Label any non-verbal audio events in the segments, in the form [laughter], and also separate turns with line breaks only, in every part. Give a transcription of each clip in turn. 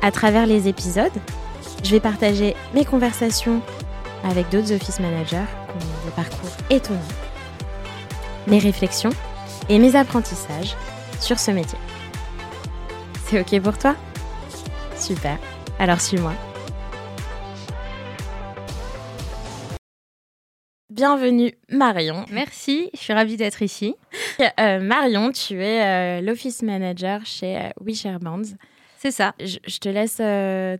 À travers les épisodes, je vais partager mes conversations avec d'autres office managers qui ont des parcours étonnants, mes réflexions et mes apprentissages sur ce métier. C'est OK pour toi? Super, alors suis-moi. Bienvenue Marion.
Merci, je suis ravie d'être ici.
Euh, Marion, tu es euh, l'office manager chez euh, WeShareBands.
C'est ça.
Je, je te laisse euh,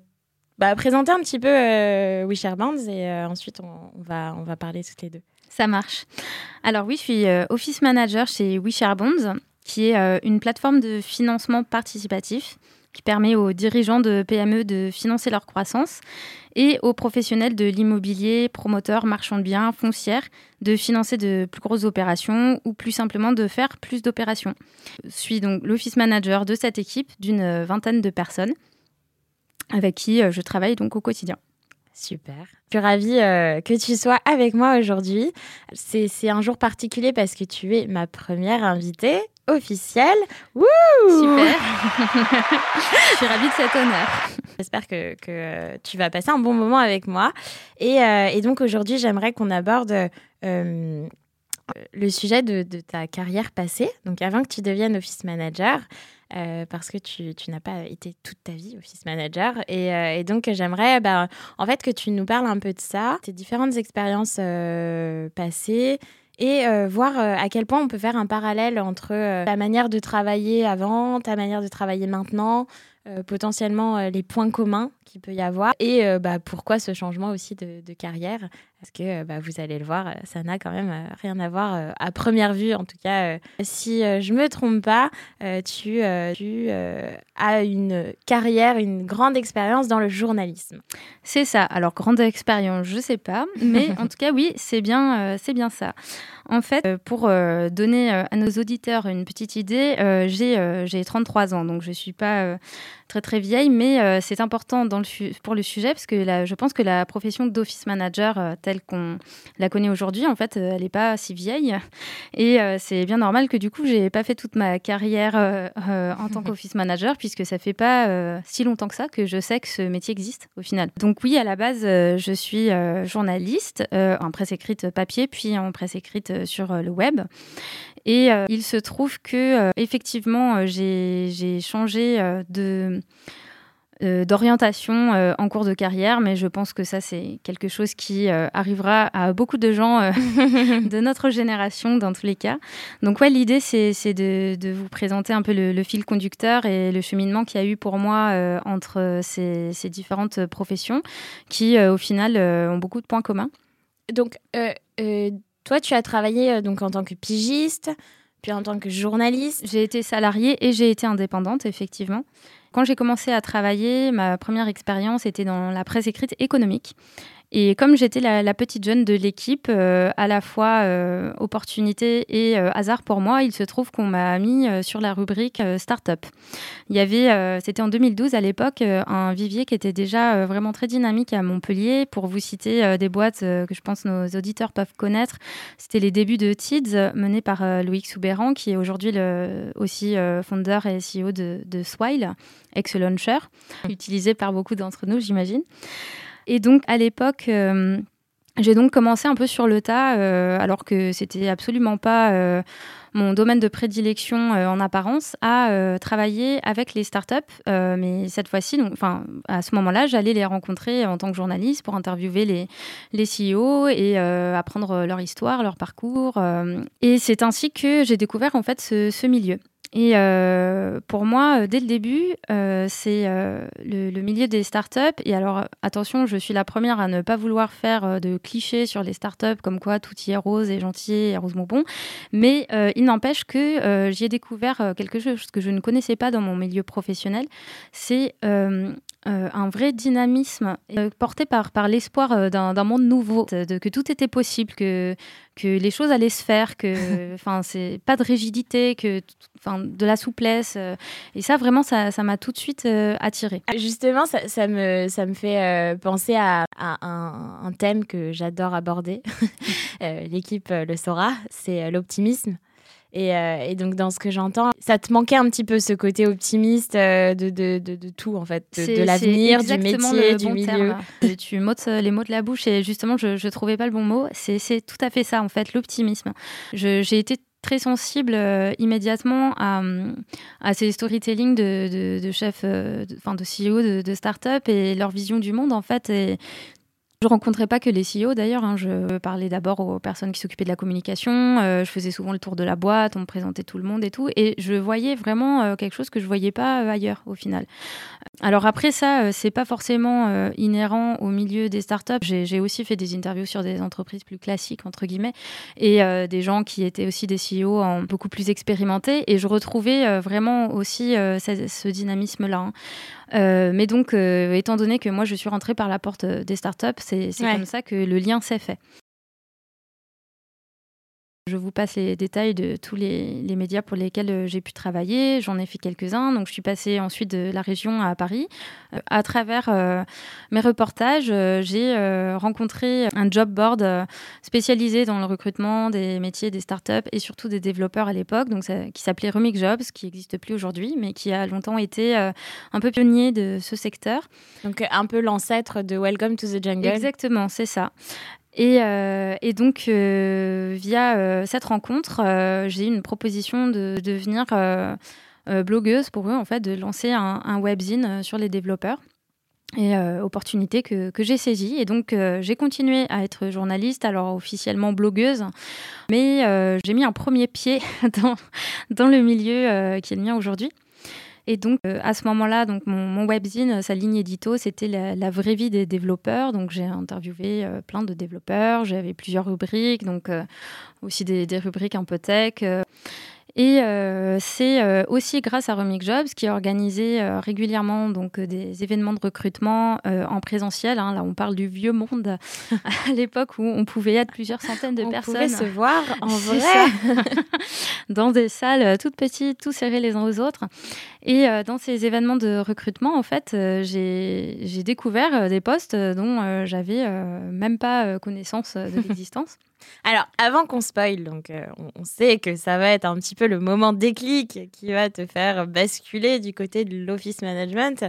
bah, présenter un petit peu euh, WeShareBands et euh, ensuite on, on va, on va parler toutes les deux.
Ça marche. Alors oui, je suis euh, Office Manager chez WeShareBonds, qui est une plateforme de financement participatif qui permet aux dirigeants de PME de financer leur croissance et aux professionnels de l'immobilier, promoteurs, marchands de biens, foncières, de financer de plus grosses opérations ou plus simplement de faire plus d'opérations. Je suis donc l'Office Manager de cette équipe d'une euh, vingtaine de personnes avec qui euh, je travaille donc au quotidien.
Super. Je suis ravie euh, que tu sois avec moi aujourd'hui. C'est c'est un jour particulier parce que tu es ma première invitée officielle. Wouh
Super. [laughs] je suis ravie de cet honneur.
J'espère que, euh, tu vas passer un bon moment avec moi. Et, euh, donc aujourd'hui, j'aimerais qu'on aborde euh, le sujet de, ta carrière passée. Donc avant que tu deviennes office manager, parce que tu, n'as pas été toute ta vie office manager. Et, donc j'aimerais bah, en fait que tu nous parles un peu de ça, tes différentes expériences passées. Et voir à quel point on peut faire un parallèle entre ta manière de travailler avant, ta manière de travailler maintenant, euh, potentiellement euh, les points communs qu'il peut y avoir et euh, bah, pourquoi ce changement aussi de, de carrière. Parce que bah, vous allez le voir, ça n'a quand même rien à voir à première vue. En tout cas, si je me trompe pas, tu, tu as une carrière, une grande expérience dans le journalisme.
C'est ça. Alors, grande expérience, je sais pas. Mais [laughs] en tout cas, oui, c'est bien, c'est bien ça. En fait, pour donner à nos auditeurs une petite idée, j'ai euh, j'ai 33 ans, donc je suis pas très très vieille, mais euh, c'est important dans le su- pour le sujet parce que la- je pense que la profession d'office manager euh, telle qu'on la connaît aujourd'hui, en fait, euh, elle n'est pas si vieille. Et c'est bien normal que du coup, j'ai pas fait toute ma carrière en tant [laughs] qu'office manager puisque ça fait pas si longtemps que ça que je sais que ce métier existe au final. Donc oui, à la base, je suis journaliste en presse écrite papier, puis en presse écrite sur le web. Et euh, il se trouve que euh, effectivement, euh, j'ai changé d'orientation en cours de carrière, mais je pense que ça c'est quelque chose qui arrivera à beaucoup de gens [laughs] de notre génération dans tous les cas. Donc ouais, l'idée c'est de, vous présenter un peu le, fil conducteur et le cheminement qu'il y a eu pour moi entre ces, différentes professions qui au final ont beaucoup de points communs.
Donc, toi, tu as travaillé euh, donc en tant que pigiste, puis en tant que journaliste.
J'ai été salariée et j'ai été indépendante, effectivement. Quand j'ai commencé à travailler, ma première expérience était dans la presse écrite économique. Et comme j'étais la, petite jeune de l'équipe, euh, à la fois euh, opportunité et euh, hasard pour moi, il se trouve qu'on m'a mis sur la rubrique start-up. Il y avait, c'était en 2012 à l'époque, un vivier qui était déjà vraiment très dynamique à Montpellier. Pour vous citer des boîtes que je pense nos auditeurs peuvent connaître, c'était les débuts de Tids, euh, mené par Loïc Soubéran, qui est aujourd'hui aussi founder et CEO de, de Swile, ex-launcher, utilisé par beaucoup d'entre nous, j'imagine. Et donc, à l'époque, euh, j'ai donc commencé un peu sur le tas, euh, alors que c'était absolument pas euh, mon domaine de prédilection en apparence, à travailler avec les startups. Mais cette fois-ci, enfin, à ce moment-là, j'allais les rencontrer en tant que journaliste pour interviewer les, les CEO et apprendre leur histoire, leur parcours. et c'est ainsi que j'ai découvert en fait ce milieu. Et euh, pour moi, euh, dès le début, euh, c'est le, le milieu des startups. Et alors, attention, je suis la première à ne pas vouloir faire de clichés sur les startups, comme quoi tout y est rose et gentil et rose bonbon. Mais il n'empêche que j'y ai découvert quelque chose que je ne connaissais pas dans mon milieu professionnel. C'est euh, un vrai dynamisme porté par, par l'espoir d'un monde nouveau, de, que tout était possible, que, que les choses allaient se faire, que [laughs] enfin c'est pas de rigidité, que enfin de la souplesse. et ça vraiment ça m'a tout de suite attiré.
Justement ça, ça, me ça me fait penser à, un, un, thème que j'adore aborder. [laughs] L'équipe le saura, c'est l'optimisme. Euh, et, donc, dans ce que j'entends, ça te manquait un petit peu ce côté optimiste euh, de, de, de, tout, en fait, de, l'avenir, du métier, du milieu.
tu m'ôtes les mots de la bouche et justement, je ne trouvais pas le bon mot. C'est tout à fait ça, en fait, l'optimisme. J'ai été très sensible euh, immédiatement à, à, ces storytelling de, de, chefs, enfin de, CEO de, de start-up et leur vision du monde en fait. Et je rencontrais pas que les CEO d'ailleurs. Hein. Je parlais d'abord aux personnes qui s'occupaient de la communication. Euh, je faisais souvent le tour de la boîte, on me présentait tout le monde et tout. Et je voyais vraiment euh, quelque chose que je voyais pas euh, ailleurs au final. Alors après ça, c'est pas forcément inhérent au milieu des startups. J'ai aussi fait des interviews sur des entreprises plus classiques entre guillemets et des gens qui étaient aussi des CEO beaucoup plus expérimentés. Et je retrouvais vraiment aussi ce, dynamisme-là. Hein. Mais donc, étant donné que moi, je suis rentrée par la porte des startups, c'est comme ça que le lien s'est fait. Je vous passe les détails de tous les, médias pour lesquels euh, j'ai pu travailler. J'en ai fait quelques-uns. Donc, je suis passée ensuite de la région à Paris. Euh, à travers euh, mes reportages, j'ai rencontré un job board spécialisé dans le recrutement des métiers des startups et surtout des développeurs à l'époque, donc qui s'appelait Remix Jobs, qui n'existe plus aujourd'hui, mais qui a longtemps été un peu pionnier de ce secteur.
Donc, un peu l'ancêtre de Welcome to the Jungle.
Exactement, c'est ça. Euh, et, donc, euh, via euh, cette rencontre, j'ai eu une proposition de devenir blogueuse pour eux, en fait, de lancer un, webzine sur les développeurs. Et opportunité que, j'ai saisie. Et donc, j'ai continué à être journaliste, alors officiellement blogueuse, mais j'ai mis un premier pied [laughs] dans, dans le milieu qui est le mien aujourd'hui. Et donc, euh, à ce moment-là, mon, webzine, sa ligne édito, c'était la, vraie vie des développeurs. Donc, j'ai interviewé euh, plein de développeurs. J'avais plusieurs rubriques, donc euh, aussi des, rubriques un peu tech. Et euh, c'est euh, aussi grâce à Remix Jobs qui a organisé euh, régulièrement donc, des événements de recrutement en présentiel. Hein. là, on parle du vieux monde, [laughs] à l'époque où on pouvait être plusieurs centaines de personnes. On
pouvait se voir en [laughs] vrai. [laughs]
dans des salles toutes petites, tous serrés les uns aux autres. Et dans ces événements de recrutement, en fait, j'ai découvert des postes dont j'avais même pas connaissance de l'existence.
Alors, avant qu'on spoil, donc euh, on, sait que ça va être un petit peu le moment déclic qui va te faire basculer du côté de l'office management.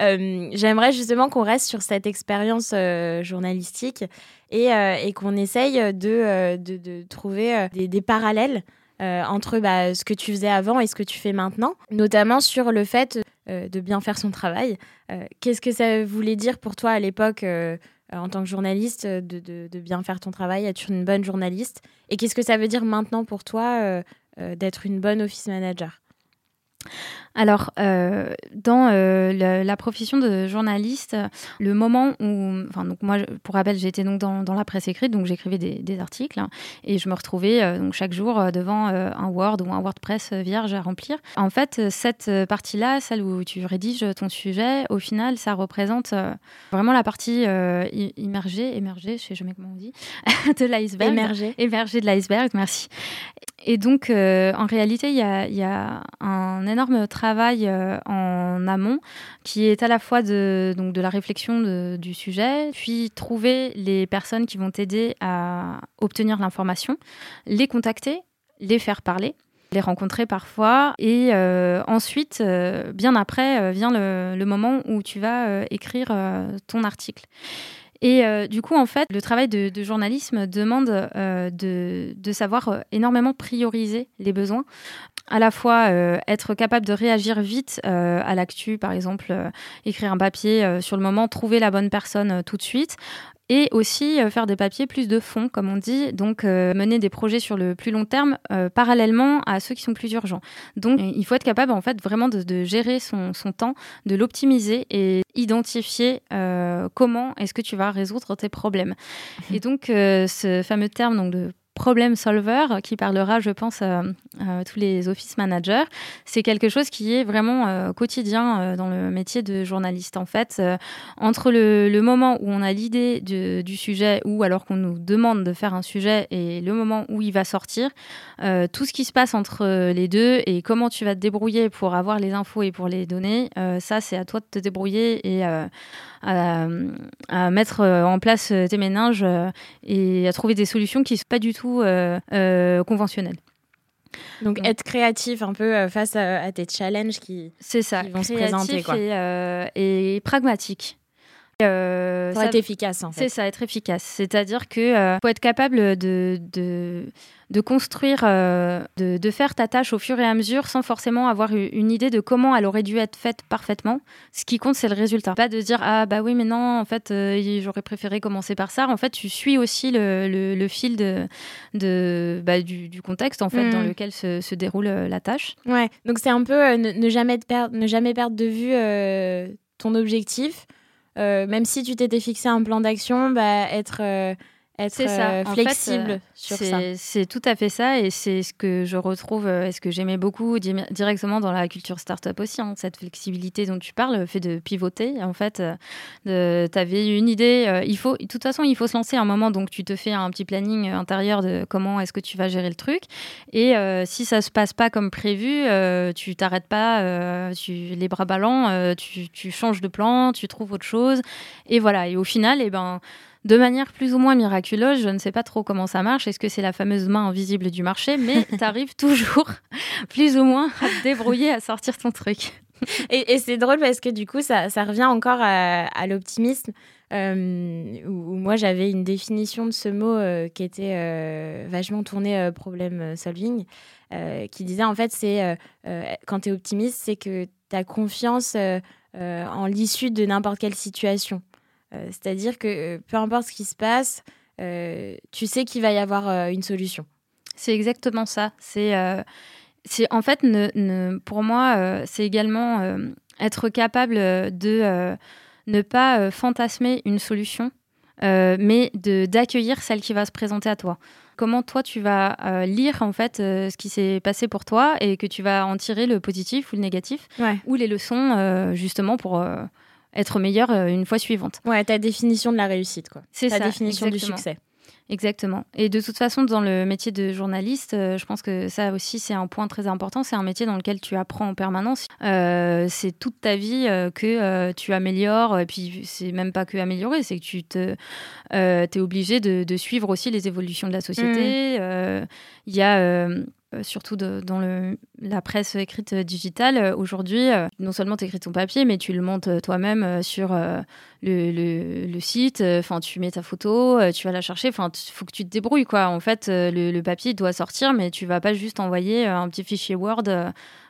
Euh, j'aimerais justement qu'on reste sur cette expérience euh, journalistique et, qu'on essaye de, trouver des, parallèles entre bah, ce que tu faisais avant et ce que tu fais maintenant, notamment sur le fait de bien faire son travail. Qu'est-ce que ça voulait dire pour toi à l'époque en tant que journaliste euh, de, bien faire ton travail, être une bonne journaliste. Et qu'est-ce que ça veut dire maintenant pour toi euh, d'être une bonne office manager?
Alors, euh, dans euh, la, profession de journaliste, le moment où, enfin, donc moi, pour rappel, j'étais donc dans, dans, la presse écrite, donc j'écrivais des, articles hein, et je me retrouvais euh, donc chaque jour devant un Word ou un WordPress vierge à remplir. En fait, cette partie-là, celle où tu rédiges ton sujet, au final, ça représente vraiment la partie immergée, émergée, je sais jamais comment on dit, [laughs] de l'iceberg.
Émergée.
Émergée de l'iceberg, merci. Et donc, en réalité, il y a, y a un énorme travail euh, en amont qui est à la fois de, donc de la réflexion du sujet, puis trouver les personnes qui vont t'aider à obtenir l'information, les contacter, les faire parler les rencontrer parfois. Et euh, ensuite, euh, bien après, vient le, moment où tu vas écrire ton article. Et du coup, en fait, le travail de, journalisme demande de, de, savoir énormément prioriser les besoins à la fois euh, être capable de réagir vite euh, à l'actu, par exemple, euh, écrire un papier sur le moment, trouver la bonne personne tout de suite, et aussi faire des papiers plus de fond, comme on dit, donc mener des projets sur le plus long terme parallèlement à ceux qui sont plus urgents. Donc il faut être capable en fait vraiment de, gérer son, son, temps, de l'optimiser et identifier comment est-ce que tu vas résoudre tes problèmes. Et donc ce fameux terme donc, de problem solver qui parlera, je pense, à, tous les office managers. C'est quelque chose qui est vraiment quotidien dans le métier de journaliste. En fait, entre le, moment où on a l'idée du sujet ou alors qu'on nous demande de faire un sujet et le moment où il va sortir, tout ce qui se passe entre les deux et comment tu vas te débrouiller pour avoir les infos et pour les donner, ça, c'est à toi de te débrouiller et à, mettre euh, en place euh, tes méninges euh, et à trouver des solutions qui ne sont pas du tout conventionnelles.
Donc, être créatif un peu face à, tes challenges qui,
c'est ça,
vont se présenter. Quoi.
Et, et pragmatique.
Euh, Pour être efficace, en fait.
C'est ça, être efficace. C'est-à-dire que euh, faut être capable de, de, de construire, euh, de, de, faire ta tâche au fur et à mesure sans forcément avoir une idée de comment elle aurait dû être faite parfaitement. Ce qui compte, c'est le résultat. Pas de dire ah bah oui, mais non, en fait, euh, j'aurais préféré commencer par ça. En fait, tu suis aussi le, le, fil de, de bah, du, du, contexte en fait dans hmm. lequel se, se, déroule la tâche.
Ouais. Donc c'est un peu ne, ne, jamais perdre, ne jamais perdre de vue ton objectif euh, même si tu t'étais fixé un plan d'action, bah, être euh, être euh, flexible euh, sur ça.
C'est tout à fait ça et c'est ce que je retrouve euh, et ce que j'aimais beaucoup directement dans la culture startup aussi. Hein, cette flexibilité dont tu parles, le fait de pivoter. En fait, tu avais une idée. il faut, de toute façon, il faut se lancer à un moment. Donc, tu te fais un petit planning intérieur de comment est-ce que tu vas gérer le truc. Et si ça se passe pas comme prévu, tu t'arrêtes pas, tu, les bras ballants, tu, tu, changes de plan, tu trouves autre chose. Et voilà. Et au final, et eh ben de manière plus ou moins miraculeuse. Je ne sais pas trop comment ça marche. Est-ce que c'est la fameuse main invisible du marché? Mais [laughs] tu arrives toujours, plus ou moins, à te débrouiller à sortir ton truc.
et, c'est drôle parce que du coup, ça, revient encore à, l'optimisme. Euh, où, moi j'avais une définition de ce mot euh, qui était euh, vachement tournée problème solving, qui disait en fait c'est quand tu es optimiste, c'est que tu as confiance en l'issue de n'importe quelle situation. Euh, c'est-à-dire que euh, peu importe ce qui se passe, euh, tu sais qu'il va y avoir une solution.
C'est exactement ça. C'est en fait, ne, pour moi, c'est également être capable de ne pas fantasmer une solution, mais d'accueillir celle qui va se présenter à toi. Comment toi tu vas lire en fait ce qui s'est passé pour toi et que tu vas en tirer le positif ou le négatif ou les leçons justement pour être meilleur euh, une fois suivante.
Ouais, ta définition de la réussite, quoi.
C'est
ta définition du succès.
Exactement. Et de toute façon, dans le métier de journaliste, euh, je pense que ça aussi, c'est un point très important. C'est un métier dans lequel tu apprends en permanence. Euh, c'est toute ta vie que tu améliores. Et puis, c'est même pas que améliorer, c'est que tu te, es obligé de, suivre aussi les évolutions de la société. Mmh. Il y a euh, surtout dans le, la presse écrite euh, digitale, euh, aujourd'hui, non seulement tu écris ton papier, mais tu le montes toi-même sur le, le, site, enfin tu mets ta photo, tu vas la chercher, il faut que tu te débrouilles quoi. En fait, le, papier doit sortir, mais tu vas pas juste envoyer un petit fichier Word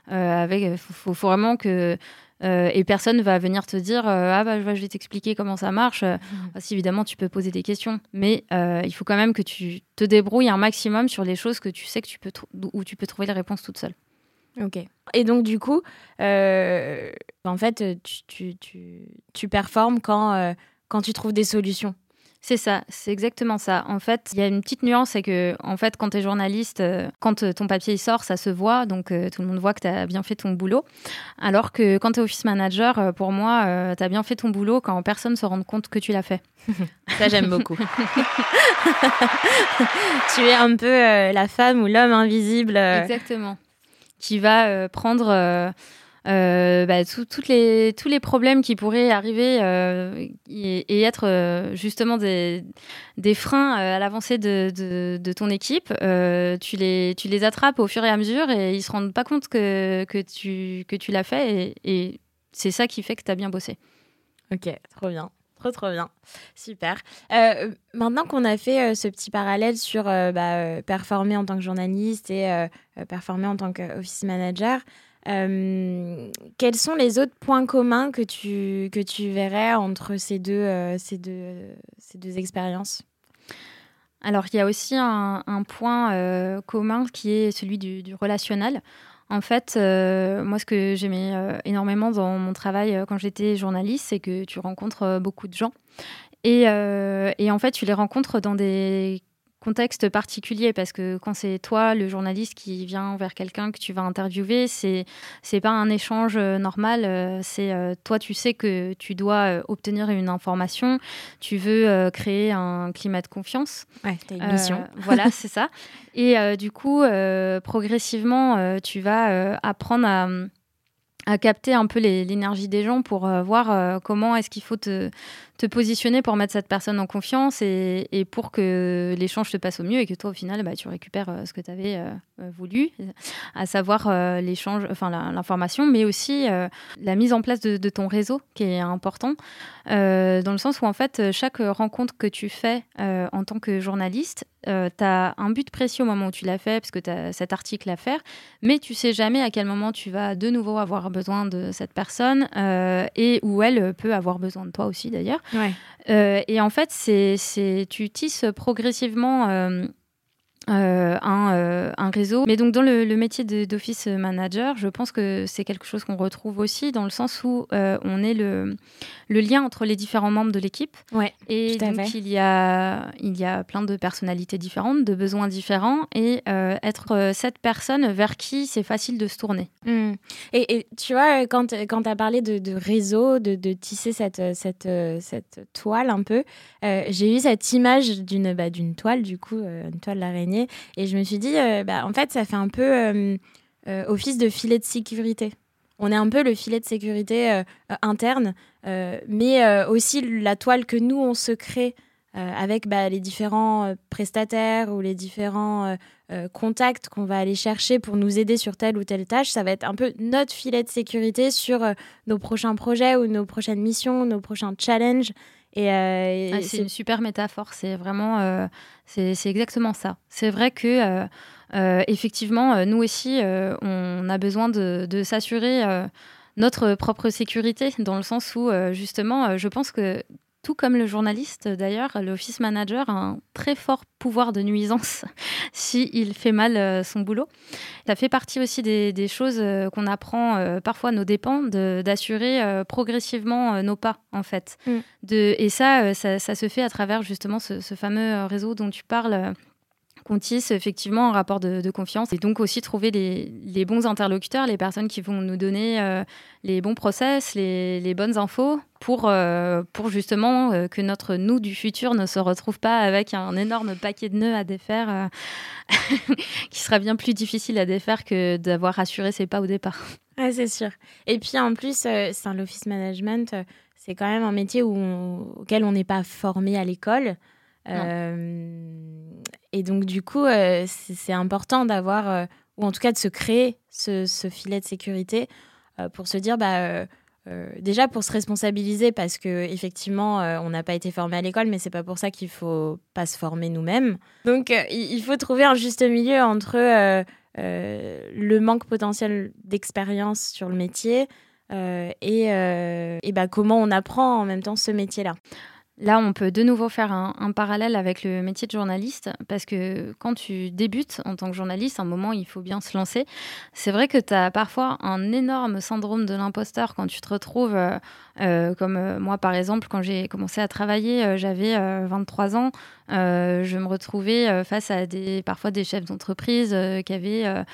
avec. Il faut, faut, vraiment que euh, et personne va venir te dire euh, ah bah je vais t'expliquer comment ça marche. Euh, mmh. Si évidemment tu peux poser des questions, mais il faut quand même que tu te débrouilles un maximum sur les choses que tu sais que tu peux où tu peux trouver les réponses toute seule.
Ok. Et donc du coup, en fait, tu, tu, tu, tu performes quand, quand tu trouves des solutions?
C'est ça, c'est exactement ça. En fait, il y a une petite nuance, c'est que en fait, quand tu es journaliste, euh, quand euh, ton papier sort, ça se voit, donc euh, tout le monde voit que tu as bien fait ton boulot. Alors que quand tu es office manager, pour moi, tu as bien fait ton boulot quand personne ne se rend compte que tu l'as fait. [laughs]
ça, j'aime beaucoup. [laughs] tu es un peu la femme ou l'homme invisible.
Exactement. Qui va prendre euh, bah, les, tous les problèmes qui pourraient arriver euh, et, être euh, justement des, des freins à l'avancée de, de, ton équipe, tu, les, tu les attrapes au fur et à mesure et ils se rendent pas compte que, que tu, que tu l'as fait et, et c'est ça qui fait que tu as bien bossé.
Ok, trop bien. Trop, trop bien. Super. maintenant qu'on a fait ce petit parallèle sur bah, performer en tant que journaliste et performer en tant qu'office manager, euh, quels sont les autres points communs que tu, que tu verrais entre ces deux, euh, ces deux, ces deux expériences?
Alors, il y a aussi un, point euh, commun qui est celui du, relationnel. En fait, moi, ce que j'aimais énormément dans mon travail quand j'étais journaliste, c'est que tu rencontres beaucoup de gens. Et, et, en fait, tu les rencontres dans des contexte particulier parce que quand c'est toi, le journaliste, qui vient vers quelqu'un que tu vas interviewer, c'est c'est pas un échange normal. c'est toi, tu sais que tu dois obtenir une information, tu veux créer un climat de confiance.
Ouais, t'as une mission. [laughs]
voilà, [laughs] c'est ça. Et du coup, progressivement, tu vas apprendre à à capter un peu l'énergie des gens pour voir comment est-ce qu'il faut te, te positionner pour mettre cette personne en confiance et, pour que l'échange se passe au mieux et que toi, au final, bah, tu récupères euh, ce que tu avais euh, euh, voulu, à savoir l'échange, enfin l'information, mais aussi la mise en place de, ton réseau qui est important, dans le sens où, en fait, chaque rencontre que tu fais en tant que journaliste, tu as un but précis au moment où tu l'as fait, parce que tu as cet article à faire, mais tu sais jamais à quel moment tu vas de nouveau avoir besoin de cette personne et où elle peut avoir besoin de toi aussi d'ailleurs. Euh, et en fait, c'est, tu tisses progressivement euh, euh, un, euh, un, réseau. Mais donc dans le, le métier d'office manager, je pense que c'est quelque chose qu'on retrouve aussi dans le sens où euh, on est le, le lien entre les différents membres de l'équipe.
Ouais,
et donc il y, a, il y a plein de personnalités différentes, de besoins différents, et être cette personne vers qui c'est facile de se tourner.
Mmh. Et, et, tu vois, quand, quand tu as parlé de, de réseau, de, de, tisser cette, cette, cette toile un peu, j'ai eu cette image d'une bah, toile, du coup, une toile d'araignée et je me suis dit, euh, bah, en fait, ça fait un peu euh, euh, office de filet de sécurité. On est un peu le filet de sécurité interne, mais aussi la toile que nous, on se crée avec bah, les différents prestataires ou les différents contacts qu'on va aller chercher pour nous aider sur telle ou telle tâche. Ça va être un peu notre filet de sécurité sur nos prochains projets ou nos prochaines missions, nos prochains challenges.
Euh, ah, c'est une super métaphore. C'est vraiment, euh, c'est exactement ça. C'est vrai que euh, effectivement, nous aussi, on a besoin de, de s'assurer notre propre sécurité, dans le sens où justement, je pense que tout comme le journaliste, d'ailleurs, l'office manager a un très fort pouvoir de nuisance [laughs] s'il fait mal euh, son boulot. Ça fait partie aussi des, choses euh, qu'on apprend euh, parfois à nos dépens, d'assurer progressivement nos pas, en fait. Mm. De, et ça, ça, se fait à travers justement ce, ce fameux réseau dont tu parles qu'on tisse effectivement un rapport de, confiance et donc aussi trouver les, bons interlocuteurs, les personnes qui vont nous donner euh, les bons process, les, bonnes infos pour, euh, pour justement euh, que notre nous du futur ne se retrouve pas avec un énorme paquet de nœuds à défaire [laughs] qui sera bien plus difficile à défaire que d'avoir assuré ses pas au départ.
Ah, c'est sûr. Et puis en plus, c'est l'office management, c'est quand même un métier auquel on n'est pas formé à l'école. Et donc, du coup, euh, c'est important d'avoir, euh, ou en tout cas de se créer ce, filet de sécurité euh, pour se dire, bah, déjà pour se responsabiliser, parce que effectivement, on n'a pas été formé à l'école, mais c'est pas pour ça qu'il faut pas se former nous-mêmes. Donc, il faut trouver un juste milieu entre le manque potentiel d'expérience sur le métier et, et bah, comment on apprend en même temps ce métier-là.
Là, on peut de nouveau faire un, parallèle avec le métier de journaliste, parce que quand tu débutes en tant que journaliste, à un moment, il faut bien se lancer. C'est vrai que tu as parfois un énorme syndrome de l'imposteur quand tu te retrouves, euh, euh, comme euh, moi par exemple, quand j'ai commencé à travailler, j'avais 23 ans, je me retrouvais face à des, parfois des chefs d'entreprise qui avaient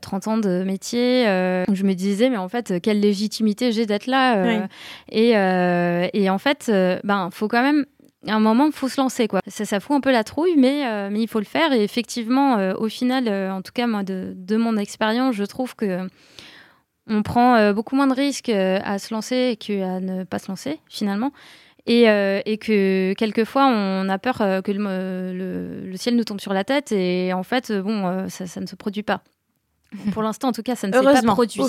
30 ans de métier. je me disais, mais en fait, quelle légitimité j'ai d'être là et, et, en fait, ben, faut quand même à un moment, faut se lancer. Quoi. Ça, ça fout un peu la trouille, mais, euh, mais il faut le faire. Et effectivement, euh, au final, euh, en tout cas, moi, de, de mon expérience, je trouve que on prend beaucoup moins de risques à se lancer qu'à ne pas se lancer, finalement. Et, et que quelquefois, on a peur que le, le, ciel nous tombe sur la tête. Et en fait, bon, ça, ça ne se produit pas. [laughs] Pour l'instant, en tout cas, ça ne s'est pas produit.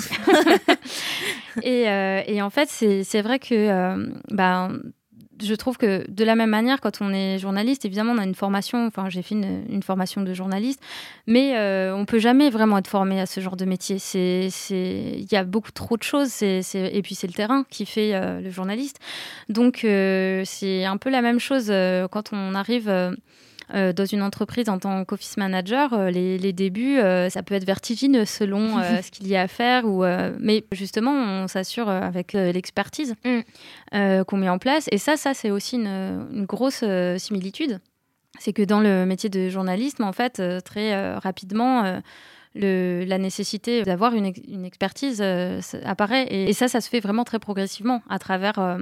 [laughs] et, et, en fait, c'est vrai que ben, je trouve que de la même manière, quand on est journaliste, évidemment, on a une formation. Enfin, j'ai fait une, formation de journaliste, mais euh, on peut jamais vraiment être formé à ce genre de métier. C'est, il y a beaucoup trop de choses. Et puis c'est le terrain qui fait euh, le journaliste. Donc euh, c'est un peu la même chose euh, quand on arrive euh, dans une entreprise en tant qu'office manager, euh, les, débuts, euh, ça peut être vertigineux selon [laughs] ce qu'il y a à faire. Ou, mais justement, on s'assure avec l'expertise mm. qu'on met en place. Et ça, ça c'est aussi une, grosse similitude c'est que dans le métier de journalisme, en fait, très rapidement, la nécessité d'avoir une, expertise apparaît. Et, ça, ça se fait vraiment très progressivement à travers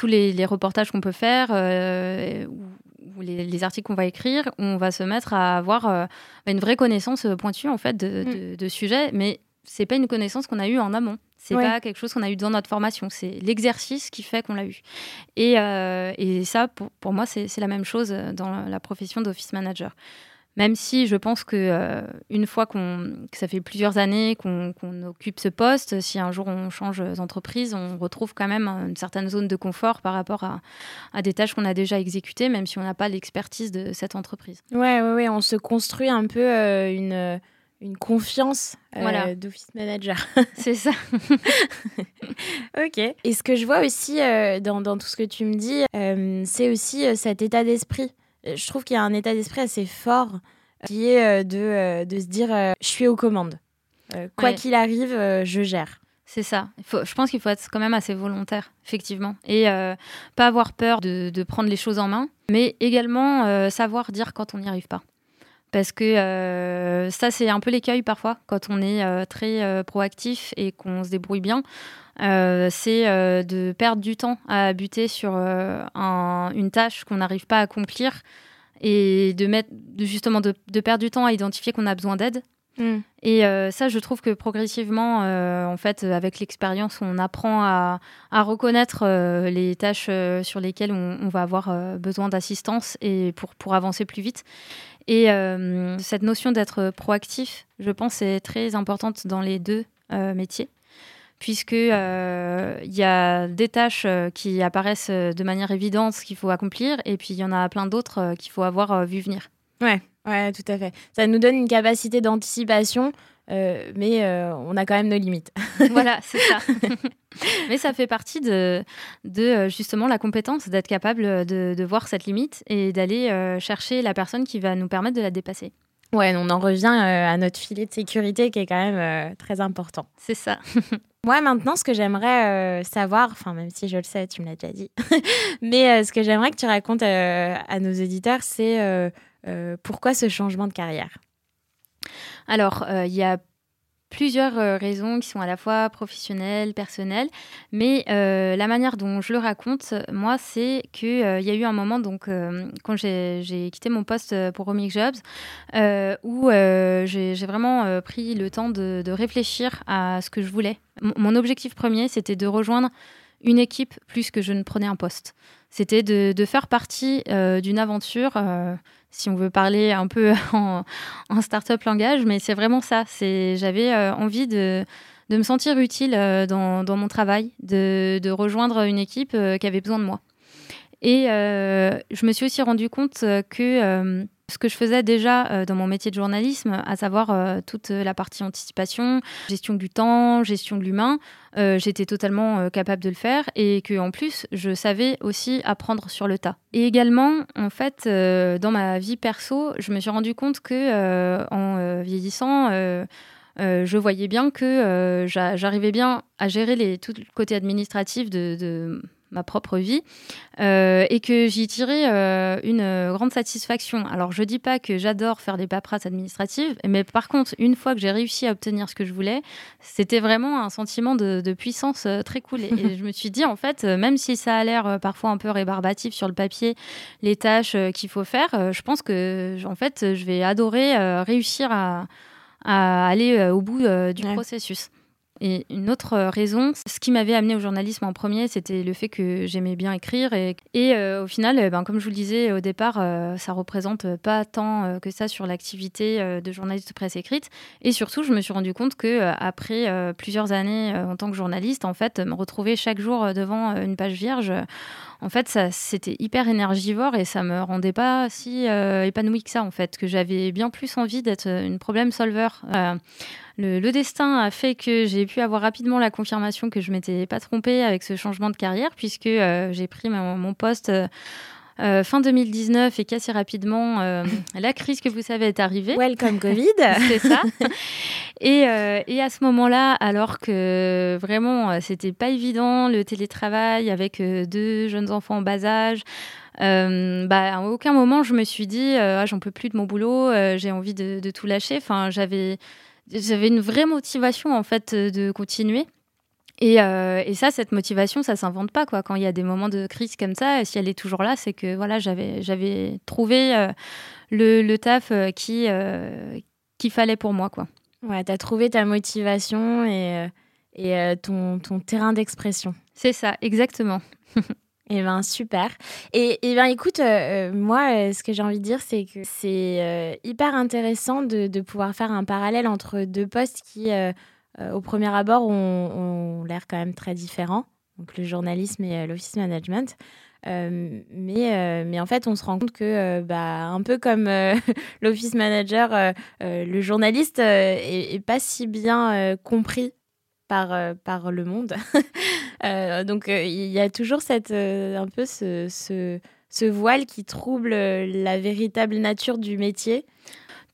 tous les, reportages qu'on peut faire ou, les, articles qu'on va écrire, on va se mettre à avoir une vraie connaissance pointue en fait de, mm. de sujets. Mais c'est pas une connaissance qu'on a eue en amont. C'est pas quelque chose qu'on a eu dans notre formation. C'est l'exercice qui fait qu'on l'a eu. Et, euh, et ça, pour, pour moi, c'est la même chose dans la profession d'office manager. Même si je pense que euh, une fois qu'on, que ça fait plusieurs années qu'on occupe ce poste, si un jour on change d'entreprise, on retrouve quand même une certaine zone de confort par rapport à, à des tâches qu'on a déjà exécutées, même si on n'a pas l'expertise de cette entreprise.
Ouais, ouais, ouais, on se construit un peu euh, une une confiance euh, d'office manager. [laughs]
C'est ça. [laughs]
ok. Et ce que je vois aussi euh, dans, dans, tout ce que tu me dis, euh, c'est aussi cet état d'esprit. Je trouve qu'il y a un état d'esprit assez fort qui est de, de se dire je suis aux commandes. quoi qu'il arrive, je gère.
C'est ça. Il faut, je pense qu'il faut être quand même assez volontaire, effectivement. Et pas avoir peur de, de, prendre les choses en main, mais également savoir dire quand on n'y arrive pas parce que euh, ça, c'est un peu l'écueil parfois quand on est euh, très euh, proactif et qu'on se débrouille bien. c'est de perdre du temps à buter sur une tâche qu'on n'arrive pas à accomplir et de mettre justement de, perdre du temps à identifier qu'on a besoin d'aide. Mm. Et ça, je trouve que progressivement, en fait, avec l'expérience, on apprend à, reconnaître les tâches sur lesquelles on, on va avoir besoin d'assistance et pour, pour avancer plus vite. Et euh, cette notion d'être proactif, je pense, est très importante dans les deux euh, métiers, puisque euh, il y a des tâches qui apparaissent de manière évidente qu'il faut accomplir, et puis il y en a plein d'autres qu'il faut avoir vu venir.
Ouais, ouais, tout à fait. Ça nous donne une capacité d'anticipation euh, mais euh, on a quand même nos limites. [laughs]
voilà, c'est ça. [laughs] mais ça fait partie de, de euh, justement la compétence d'être capable de, de, voir cette limite et d'aller chercher la personne qui va nous permettre de la dépasser.
Ouais, on en revient à notre filet de sécurité qui est quand même très important.
C'est ça. [laughs]
Moi, maintenant, ce que j'aimerais savoir, enfin, même si je le sais, tu me l'as déjà dit, mais ce que j'aimerais que tu racontes à nos éditeurs, c'est pourquoi ce changement de carrière?
Alors, euh, il y a plusieurs euh, raisons qui sont à la fois professionnelles, personnelles, mais euh, la manière dont je le raconte, moi, c'est qu'il il y a eu un moment, donc, quand j'ai quitté mon poste pour Romic Jobs, où j'ai vraiment pris le temps de, réfléchir à ce que je voulais. mon objectif premier, c'était de rejoindre une équipe plus que je ne prenais un poste. C'était de, faire partie d'une aventure si on veut parler un peu [laughs] en, en start-up langage, mais c'est vraiment ça. J'avais euh, envie de, de, me sentir utile euh, dans, dans, mon travail, de, de, rejoindre une équipe euh, qui avait besoin de moi. Et je me suis aussi rendu compte que ce que je faisais déjà euh, dans mon métier de journalisme, à savoir euh, toute la partie anticipation, gestion du temps, gestion de l'humain, euh, j'étais totalement capable de le faire et que en plus, je savais aussi apprendre sur le tas. Et également, en fait, dans ma vie perso, je me suis rendu compte que en vieillissant, je voyais bien que j'arrivais bien à gérer les, tout le côté administratif de ma propre vie euh, et que j'y tirais euh, une euh, grande satisfaction. Alors je dis pas que j'adore faire des paperasses administratives, mais par contre une fois que j'ai réussi à obtenir ce que je voulais, c'était vraiment un sentiment de, puissance très cool. Et, je me suis dit en fait, même si ça a l'air parfois un peu rébarbatif sur le papier, les tâches qu'il faut faire, je pense que en fait je vais adorer réussir à, aller au bout du processus. Et une autre euh, raison, ce qui m'avait amené au journalisme en premier, c'était le fait que j'aimais bien écrire. Et, euh, au final, eh ben, comme je vous le disais au départ, euh, ça représente pas tant que ça sur l'activité de journaliste de presse écrite. Et surtout, je me suis rendu compte que après plusieurs années en tant que journaliste, en fait, me retrouver chaque jour devant une page vierge, en fait, ça, c'était hyper énergivore et ça me rendait pas si épanouie que ça, en fait, que j'avais bien plus envie d'être une problème solver. Le, destin a fait que j'ai pu avoir rapidement la confirmation que je m'étais pas trompée avec ce changement de carrière, puisque euh, j'ai pris mon, poste. Euh, euh, fin 2019 et qu'assez rapidement, [laughs] la crise que vous savez est arrivée.
Welcome [laughs] Covid.
C'est ça. [laughs] Et, et, à ce moment-là, alors que vraiment, c'était pas évident, le télétravail avec deux jeunes enfants en bas âge, bah, à aucun moment je me suis dit ah, j'en peux plus de mon boulot, j'ai envie de, de, tout lâcher. Enfin, j'avais j'avais une vraie motivation en fait de continuer. Et, euh, et, ça, cette motivation, ça s'invente pas quoi. Quand il y a des moments de crise comme ça, si elle est toujours là, c'est que voilà, j'avais j'avais trouvé euh, le, le, taf euh, qui qu'il fallait pour moi quoi.
Ouais, as trouvé ta motivation et et ton, ton terrain d'expression.
C'est ça, exactement. [laughs]
Eh ben super. Et, et ben écoute, moi, ce que j'ai envie de dire, c'est que c'est hyper intéressant de, de, pouvoir faire un parallèle entre deux postes qui euh, au premier abord, ont, l'air quand même très différents, donc le journalisme et euh, l'office management. Euh, mais, mais en fait, on se rend compte que, bah, un peu comme [laughs] l'office manager, le journaliste est, pas si bien compris par, par le monde. [laughs] donc, il y a toujours cette, un peu ce, ce, voile qui trouble la véritable nature du métier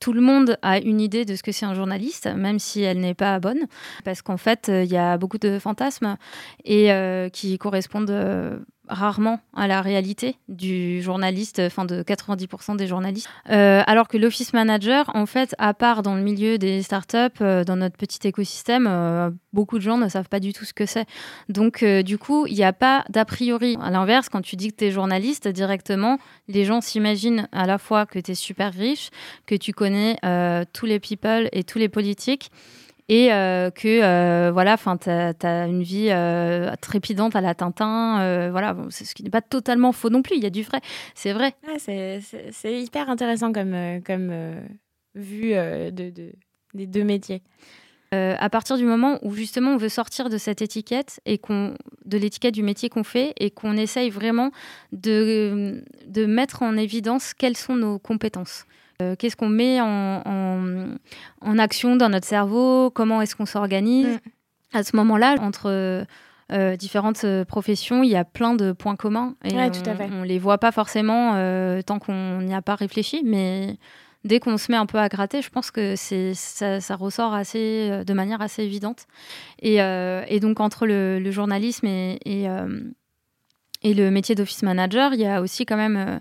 tout le monde a une idée de ce que c'est un journaliste, même si elle n'est pas bonne, parce qu'en fait, il y a beaucoup de fantasmes et euh, qui correspondent euh, rarement à la réalité du journaliste, enfin de 90% des journalistes. Euh, alors que l'office manager, en fait, à part dans le milieu des startups, euh, dans notre petit écosystème, euh, beaucoup de gens ne savent pas du tout ce que c'est. Donc, du coup, il n'y a pas d'a priori. À l'inverse, quand tu dis que tu es journaliste, directement, les gens s'imaginent à la fois que tu es super riche, que tu connais tous les people et tous les politiques et euh, que euh, voilà, enfin, tu as, une vie euh, trépidante à la Tintin, voilà, ce qui n'est pas totalement faux non plus. Il y a du vrai, c'est vrai.
c'est hyper intéressant comme comme vue de, de, des deux métiers.
à partir du moment où justement on veut sortir de cette étiquette et qu'on de l'étiquette du métier qu'on fait et qu'on essaye vraiment de, de mettre en évidence quelles sont nos compétences. Euh, qu'est-ce qu'on met en, en, action dans notre cerveau? Comment est-ce qu'on s'organise? Mm. À ce moment-là, entre euh, différentes euh, professions, il y a plein de points communs.
Et on,
ne les voit pas forcément tant qu'on n'y a pas réfléchi, mais dès qu'on se met un peu à gratter, je pense que c'est ça, ça, ressort assez, de manière assez évidente. Et, et donc entre le, le journalisme et, et, et le métier d'office manager, il y a aussi quand même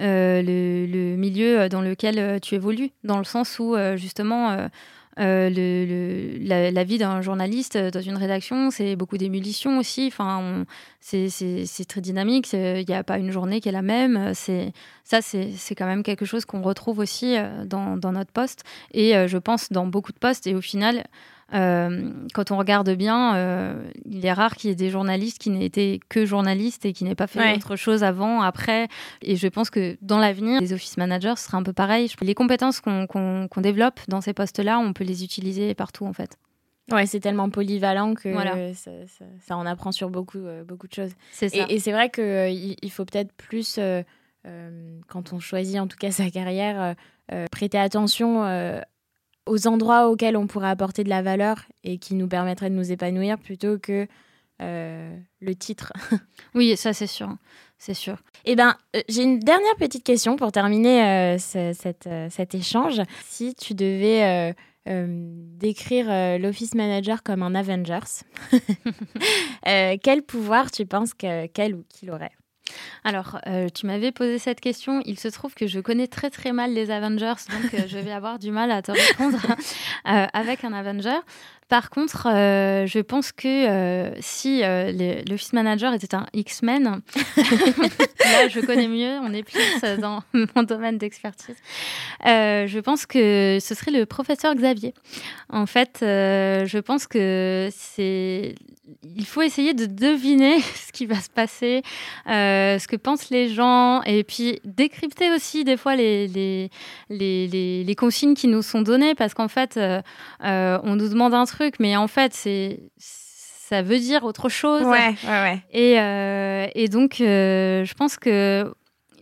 euh, le, milieu dans lequel euh, tu évolues, dans le sens où euh, justement la, vie d'un journaliste dans une rédaction, c'est beaucoup d'émulsions aussi. Enfin, c'est très dynamique. Il n'y a pas une journée qui est la même. C'est ça, c'est quand même quelque chose qu'on retrouve aussi dans, notre poste et je pense dans beaucoup de postes. Et au final, euh, quand on regarde bien, euh, il est rare qu'il y ait des journalistes qui n'aient été que journalistes et qui n'aient pas fait autre chose avant, après. Et je pense que dans l'avenir, les office managers seraient un peu pareil. Les compétences qu'on développe dans ces postes-là, on peut les utiliser partout en fait.
Ouais, c'est tellement polyvalent que ça, en apprend sur beaucoup, euh, beaucoup de choses. Et, et c'est vrai qu'il il faut peut-être plus, quand on choisit en tout cas sa carrière, prêter attention aux endroits auxquels on pourrait apporter de la valeur et qui nous permettraient de nous épanouir plutôt que euh, le titre. [laughs]
oui, ça c'est sûr, c'est sûr.
Eh ben, euh, j'ai une dernière petite question pour terminer euh, cette, cet échange. Si tu devais décrire l'office manager comme un Avengers, [laughs] quel pouvoir tu penses qu'elle ou qu'il aurait
alors, euh, tu m'avais posé cette question. Il se trouve que je connais très très mal les Avengers, donc euh, je vais avoir du mal à te répondre [laughs] euh, avec un Avenger. Par contre, je pense que si l'Office Manager était un X-Men, [laughs] là je connais mieux, on est plus dans [laughs] mon domaine d'expertise. je pense que ce serait le professeur Xavier. En fait, je pense que c'est il faut essayer de deviner [laughs] ce qui va se passer, euh, ce que pensent les gens, et puis décrypter aussi des fois les, les, les, les, consignes qui nous sont données, parce qu'en fait, euh, euh, on nous demande un truc, mais en fait, c'est ça veut dire autre chose.
Ouais, ouais, ouais.
Et, et donc, je pense que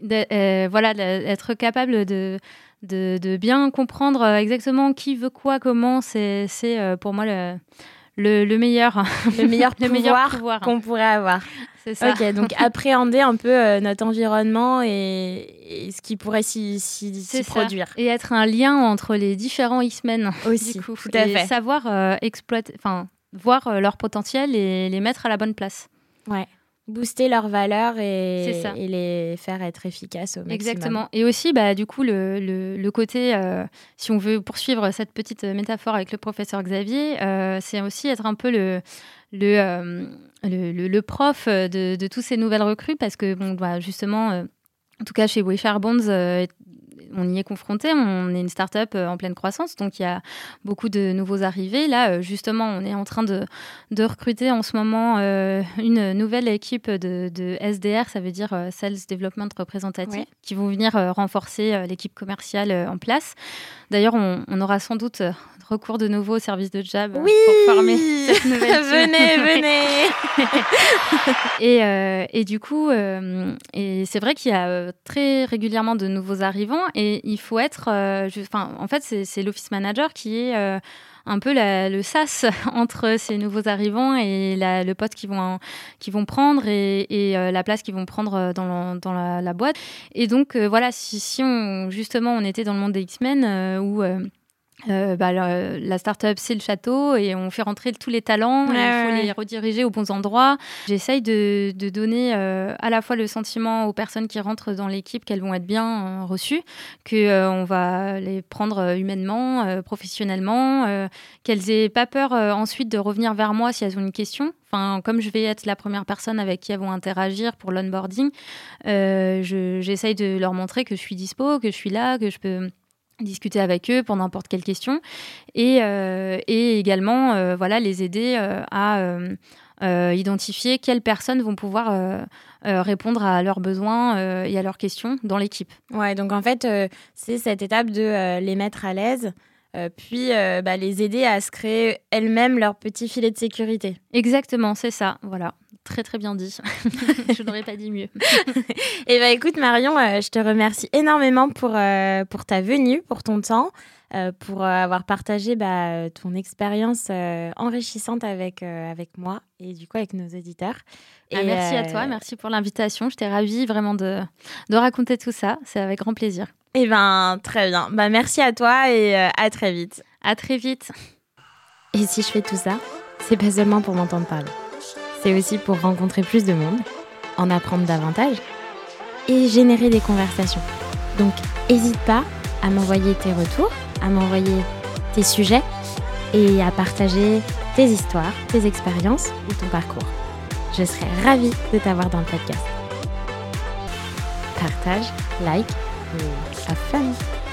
voilà, être capable de, de, de, bien comprendre exactement qui veut quoi, comment, c'est pour moi le le, meilleur,
le meilleur, [laughs] le meilleur pouvoir qu'on pourrait avoir.
C'est ça.
Ok, donc [laughs] appréhender un peu euh, notre environnement et, ce qui pourrait s'y produire.
Et être un lien entre les différents X-Men
aussi.
tout
à fait.
Savoir euh, exploiter, enfin, voir euh, leur potentiel et les mettre à la bonne place.
Ouais. Booster leurs valeurs et, et, les faire être efficaces au maximum.
Exactement. Et aussi, bah, du coup, le, le, côté, euh, si on veut poursuivre cette petite métaphore avec le professeur Xavier, euh, c'est aussi être un peu le, le, le, le, prof de, de tous ces nouvelles recrues parce que, bon, bah, justement, en tout cas chez Wayfair Bonds, on y est confronté. On est une start-up euh, en pleine croissance, donc il y a beaucoup de nouveaux arrivés. Là, euh, justement, on est en train de, recruter en ce moment euh, une nouvelle équipe de, SDR, ça veut dire Sales Development Representative, qui vont venir renforcer l'équipe commerciale en place. D'ailleurs, on, aura sans doute recours de nouveau au service de job
oui
pour former [laughs] cette nouvelle [laughs]
venez, venez [laughs]
et, et, du coup, et c'est vrai qu'il y a très régulièrement de nouveaux arrivants et il faut être. Euh, en fait, c'est l'office manager qui est euh, un peu le sas entre ces nouveaux arrivants et le poste qu'ils vont, vont prendre et, et euh, la place qu'ils vont prendre dans, dans la, boîte. Et donc, voilà, si, si on, justement on était dans le monde des X-Men où euh, bah, la, start-up, c'est le château et on fait rentrer tous les talents, il faut les rediriger aux bons endroits. J'essaye de, donner euh, à la fois le sentiment aux personnes qui rentrent dans l'équipe qu'elles vont être bien euh, reçues, qu'on on va les prendre humainement, professionnellement, qu'elles aient pas peur ensuite de revenir vers moi si elles ont une question. Enfin, comme je vais être la première personne avec qui elles vont interagir pour l'onboarding, j'essaye de leur montrer que je suis dispo, que je suis là, que je peux discuter avec eux pour n'importe quelle question et, euh, et également euh, voilà les aider euh, à identifier quelles personnes vont pouvoir répondre à leurs besoins et à leurs questions dans l'équipe.
Ouais, donc en fait, c'est cette étape de les mettre à l'aise, puis bah, les aider à se créer elles-mêmes leur petit filet de sécurité.
Exactement, c'est ça, voilà. Très très bien dit. [laughs] je n'aurais pas dit mieux.
Et [laughs] eh ben écoute Marion, euh, je te remercie énormément pour, euh, pour ta venue, pour ton temps, euh, pour avoir partagé bah, ton expérience enrichissante avec, avec moi et du coup avec nos éditeurs.
Ah, merci à toi, merci pour l'invitation. J'étais ravie vraiment de, de raconter tout ça. C'est avec grand plaisir.
Et eh ben très bien. Bah, merci à toi et à très vite.
À très vite.
Et si je fais tout ça, c'est pas seulement pour m'entendre parler c'est aussi pour rencontrer plus de monde, en apprendre davantage et générer des conversations. Donc, n'hésite pas à m'envoyer tes retours, à m'envoyer tes sujets et à partager tes histoires, tes expériences ou ton parcours. Je serai ravie de t'avoir dans le podcast. Partage, like et have fun!